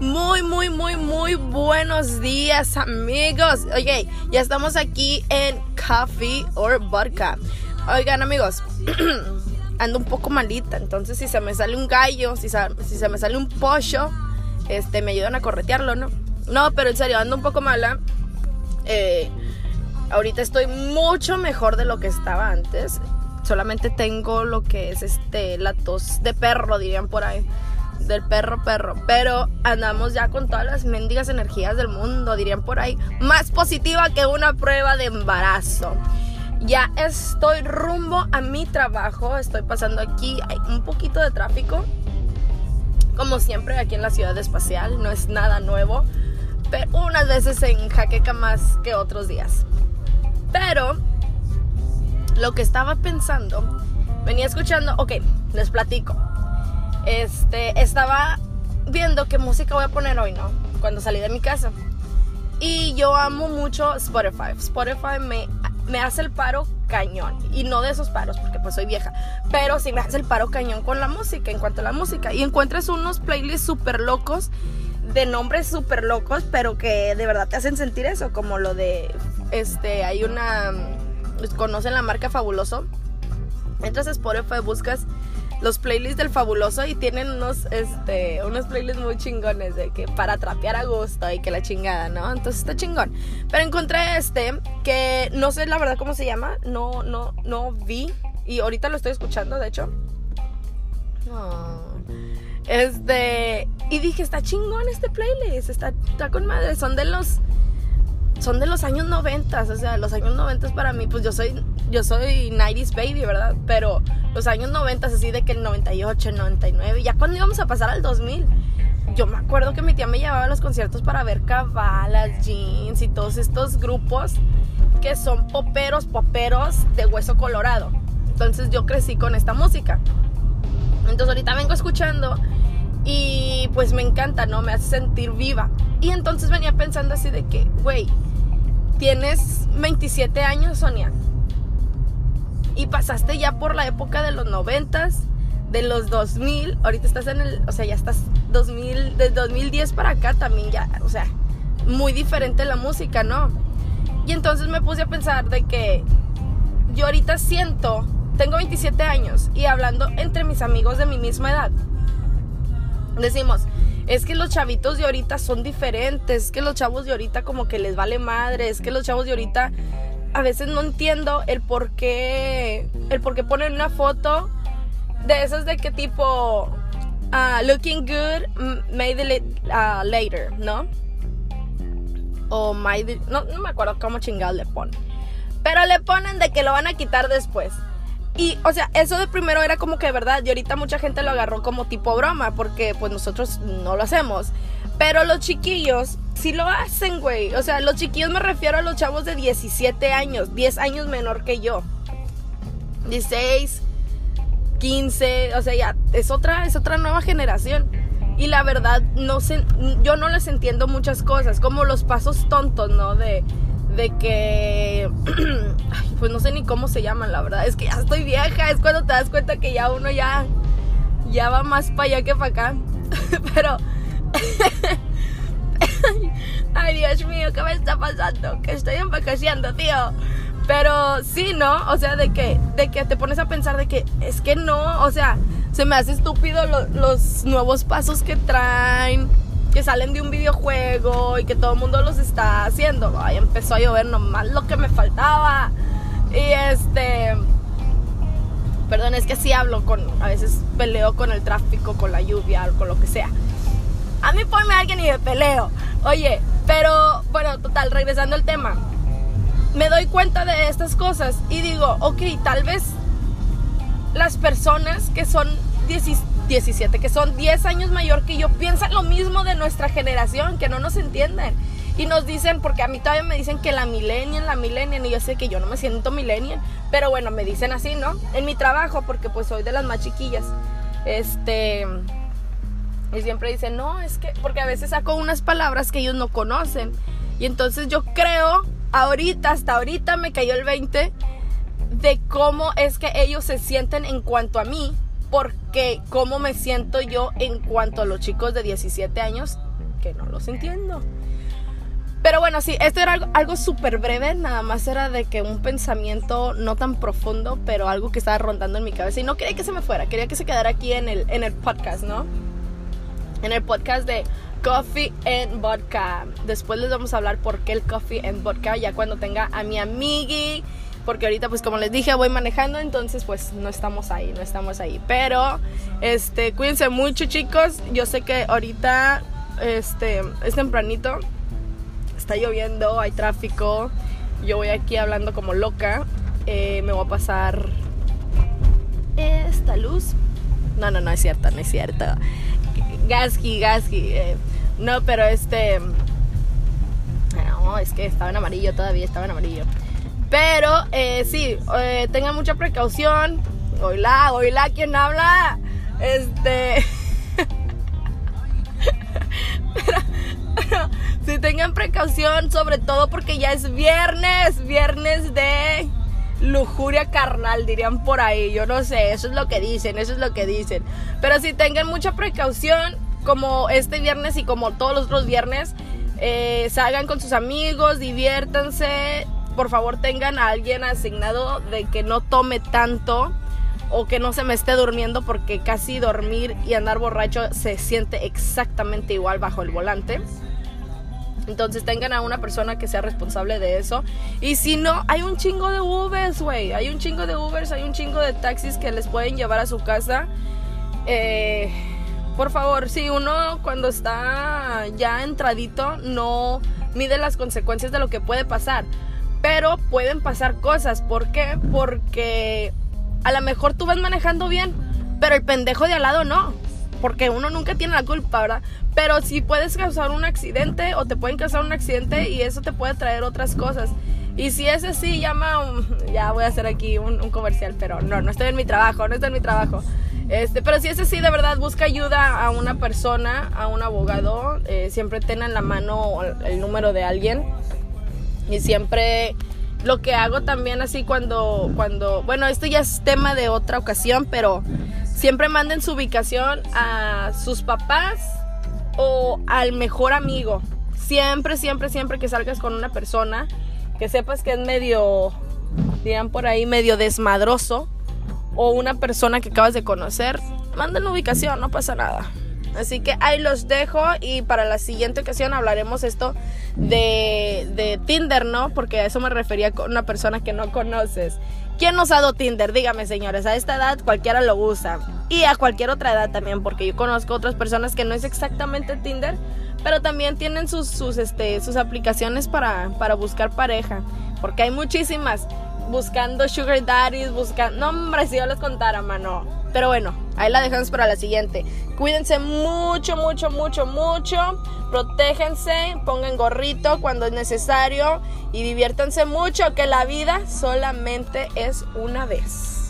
Muy, muy, muy, muy buenos días amigos. Oye, ya estamos aquí en Coffee or Vodka. Oigan amigos, ando un poco malita, entonces si se me sale un gallo, si, si se me sale un pollo, este, me ayudan a corretearlo, ¿no? No, pero en serio, ando un poco mala. Eh, ahorita estoy mucho mejor de lo que estaba antes. Solamente tengo lo que es este la tos de perro, dirían por ahí. Del perro perro. Pero andamos ya con todas las mendigas energías del mundo, dirían por ahí. Más positiva que una prueba de embarazo. Ya estoy rumbo a mi trabajo. Estoy pasando aquí. Hay un poquito de tráfico. Como siempre aquí en la ciudad espacial. No es nada nuevo. Pero unas veces en jaqueca más que otros días. Pero lo que estaba pensando, venía escuchando, ok, les platico. Este, estaba viendo qué música voy a poner hoy, ¿no? Cuando salí de mi casa. Y yo amo mucho Spotify. Spotify me, me hace el paro cañón. Y no de esos paros, porque pues soy vieja. Pero sí me hace el paro cañón con la música, en cuanto a la música. Y encuentras unos playlists súper locos, de nombres súper locos, pero que de verdad te hacen sentir eso. Como lo de, este, hay una, conocen la marca Fabuloso. Entras a Spotify, buscas los playlists del fabuloso y tienen unos, este, unos playlists muy chingones de que para trapear a gusto y que la chingada, ¿no? Entonces está chingón. Pero encontré este que no sé la verdad cómo se llama, no, no, no vi y ahorita lo estoy escuchando, de hecho. Este, y dije, está chingón este playlist, está, está con madre, son de los son de los años 90, o sea, los años 90 para mí, pues yo soy yo soy 90s baby, ¿verdad? Pero los años 90 así de que el 98, el 99, ya cuando íbamos a pasar al 2000, yo me acuerdo que mi tía me llevaba a los conciertos para ver Cabalas, Jeans y todos estos grupos que son poperos, poperos de hueso colorado. Entonces yo crecí con esta música. Entonces ahorita vengo escuchando y pues me encanta, ¿no? Me hace sentir viva. Y entonces venía pensando así de que, güey, Tienes 27 años, Sonia. Y pasaste ya por la época de los 90, de los 2000. Ahorita estás en el, o sea, ya estás 2000, de 2010 para acá también ya, o sea, muy diferente la música, ¿no? Y entonces me puse a pensar de que yo ahorita siento, tengo 27 años y hablando entre mis amigos de mi misma edad, decimos, es que los chavitos de ahorita son diferentes, es que los chavos de ahorita como que les vale madre, es que los chavos de ahorita a veces no entiendo el por qué, el por qué ponen una foto de esas de qué tipo uh, looking good, made uh, later, ¿no? O made no, no me acuerdo cómo chingado le ponen. Pero le ponen de que lo van a quitar después. Y, o sea, eso de primero era como que verdad, y ahorita mucha gente lo agarró como tipo broma, porque pues nosotros no lo hacemos. Pero los chiquillos sí lo hacen, güey. O sea, los chiquillos me refiero a los chavos de 17 años, 10 años menor que yo. 16, 15, o sea, ya es otra, es otra nueva generación. Y la verdad, no sé, yo no les entiendo muchas cosas, como los pasos tontos, ¿no? De, de que, pues no sé ni cómo se llaman, la verdad. Es que ya estoy vieja, es cuando te das cuenta que ya uno ya, ya va más para allá que para acá. Pero, ay Dios mío, ¿qué me está pasando? Que estoy envejeciendo, tío. Pero sí, ¿no? O sea, de que, de que te pones a pensar de que es que no, o sea, se me hace estúpido los nuevos pasos que traen que salen de un videojuego y que todo el mundo los está haciendo. Ay, empezó a llover nomás lo que me faltaba. Y este. Perdón, es que sí hablo con. A veces peleo con el tráfico, con la lluvia, con lo que sea. A mí ponme a alguien y me peleo. Oye, pero bueno, total, regresando al tema. Me doy cuenta de estas cosas y digo, ok, tal vez las personas que son 17 17, que son 10 años mayor que yo, piensan lo mismo de nuestra generación, que no nos entienden. Y nos dicen, porque a mí todavía me dicen que la millennial, la millennial, y yo sé que yo no me siento millennial, pero bueno, me dicen así, ¿no? En mi trabajo, porque pues soy de las más chiquillas. Este... Y siempre dicen, no, es que, porque a veces saco unas palabras que ellos no conocen. Y entonces yo creo, ahorita, hasta ahorita me cayó el 20 de cómo es que ellos se sienten en cuanto a mí, porque cómo me siento yo en cuanto a los chicos de 17 años, que no los entiendo. Pero bueno, sí, esto era algo, súper breve, nada más era de que un pensamiento no tan profundo, pero algo que estaba rondando en mi cabeza y no quería que se me fuera, quería que se quedara aquí en el, en el podcast, ¿no? En el podcast de Coffee and Vodka. Después les vamos a hablar por qué el Coffee and Vodka, ya cuando tenga a mi amigui, porque ahorita pues como les dije voy manejando, entonces pues no estamos ahí, no estamos ahí. Pero, este, cuídense mucho chicos, yo sé que ahorita, este, es tempranito está lloviendo, hay tráfico, yo voy aquí hablando como loca, eh, me voy a pasar esta luz. No, no, no es cierto, no es cierto. Gasky, Gasky. Eh, no, pero este... No, es que estaba en amarillo todavía, estaba en amarillo. Pero eh, sí, eh, tengan mucha precaución. Hola, hola, ¿quién habla? Este... Si tengan precaución, sobre todo porque ya es viernes, viernes de lujuria carnal, dirían por ahí. Yo no sé, eso es lo que dicen, eso es lo que dicen. Pero si tengan mucha precaución, como este viernes y como todos los otros viernes, eh, salgan con sus amigos, diviértanse. Por favor, tengan a alguien asignado de que no tome tanto o que no se me esté durmiendo porque casi dormir y andar borracho se siente exactamente igual bajo el volante. Entonces tengan a una persona que sea responsable de eso. Y si no, hay un chingo de Ubers, güey. Hay un chingo de Ubers, hay un chingo de taxis que les pueden llevar a su casa. Eh, por favor, si uno cuando está ya entradito no mide las consecuencias de lo que puede pasar. Pero pueden pasar cosas. ¿Por qué? Porque a lo mejor tú vas manejando bien, pero el pendejo de al lado no porque uno nunca tiene la culpa, ¿verdad? Pero si puedes causar un accidente o te pueden causar un accidente y eso te puede traer otras cosas. Y si es así, llama, ya voy a hacer aquí un, comercial, pero no, no estoy en mi trabajo, no estoy en mi trabajo. Este, pero si es así, de verdad, busca ayuda a una persona, a un abogado. Eh, siempre ten en la mano el número de alguien. Y siempre lo que hago también así cuando, cuando, bueno, esto ya es tema de otra ocasión, pero siempre manden su ubicación a sus papás o al mejor amigo. Siempre, siempre, siempre que salgas con una persona que sepas que es medio, digan por ahí, medio desmadroso o una persona que acabas de conocer, manden ubicación, no pasa nada. Así que ahí los dejo y para la siguiente ocasión hablaremos esto de, de Tinder, ¿no? Porque a eso me refería con una persona que no conoces. ¿Quién nos ha dado Tinder? Dígame, señores. A esta edad cualquiera lo usa. Y a cualquier otra edad también, porque yo conozco otras personas que no es exactamente Tinder, pero también tienen sus, sus, este, sus aplicaciones para, para buscar pareja. Porque hay muchísimas. Buscando sugar daddies, buscando... No, hombre, si yo les contara, mano. Pero bueno, ahí la dejamos para la siguiente. Cuídense mucho, mucho, mucho, mucho. Protéjense, pongan gorrito cuando es necesario y diviértanse mucho, que la vida solamente es una vez.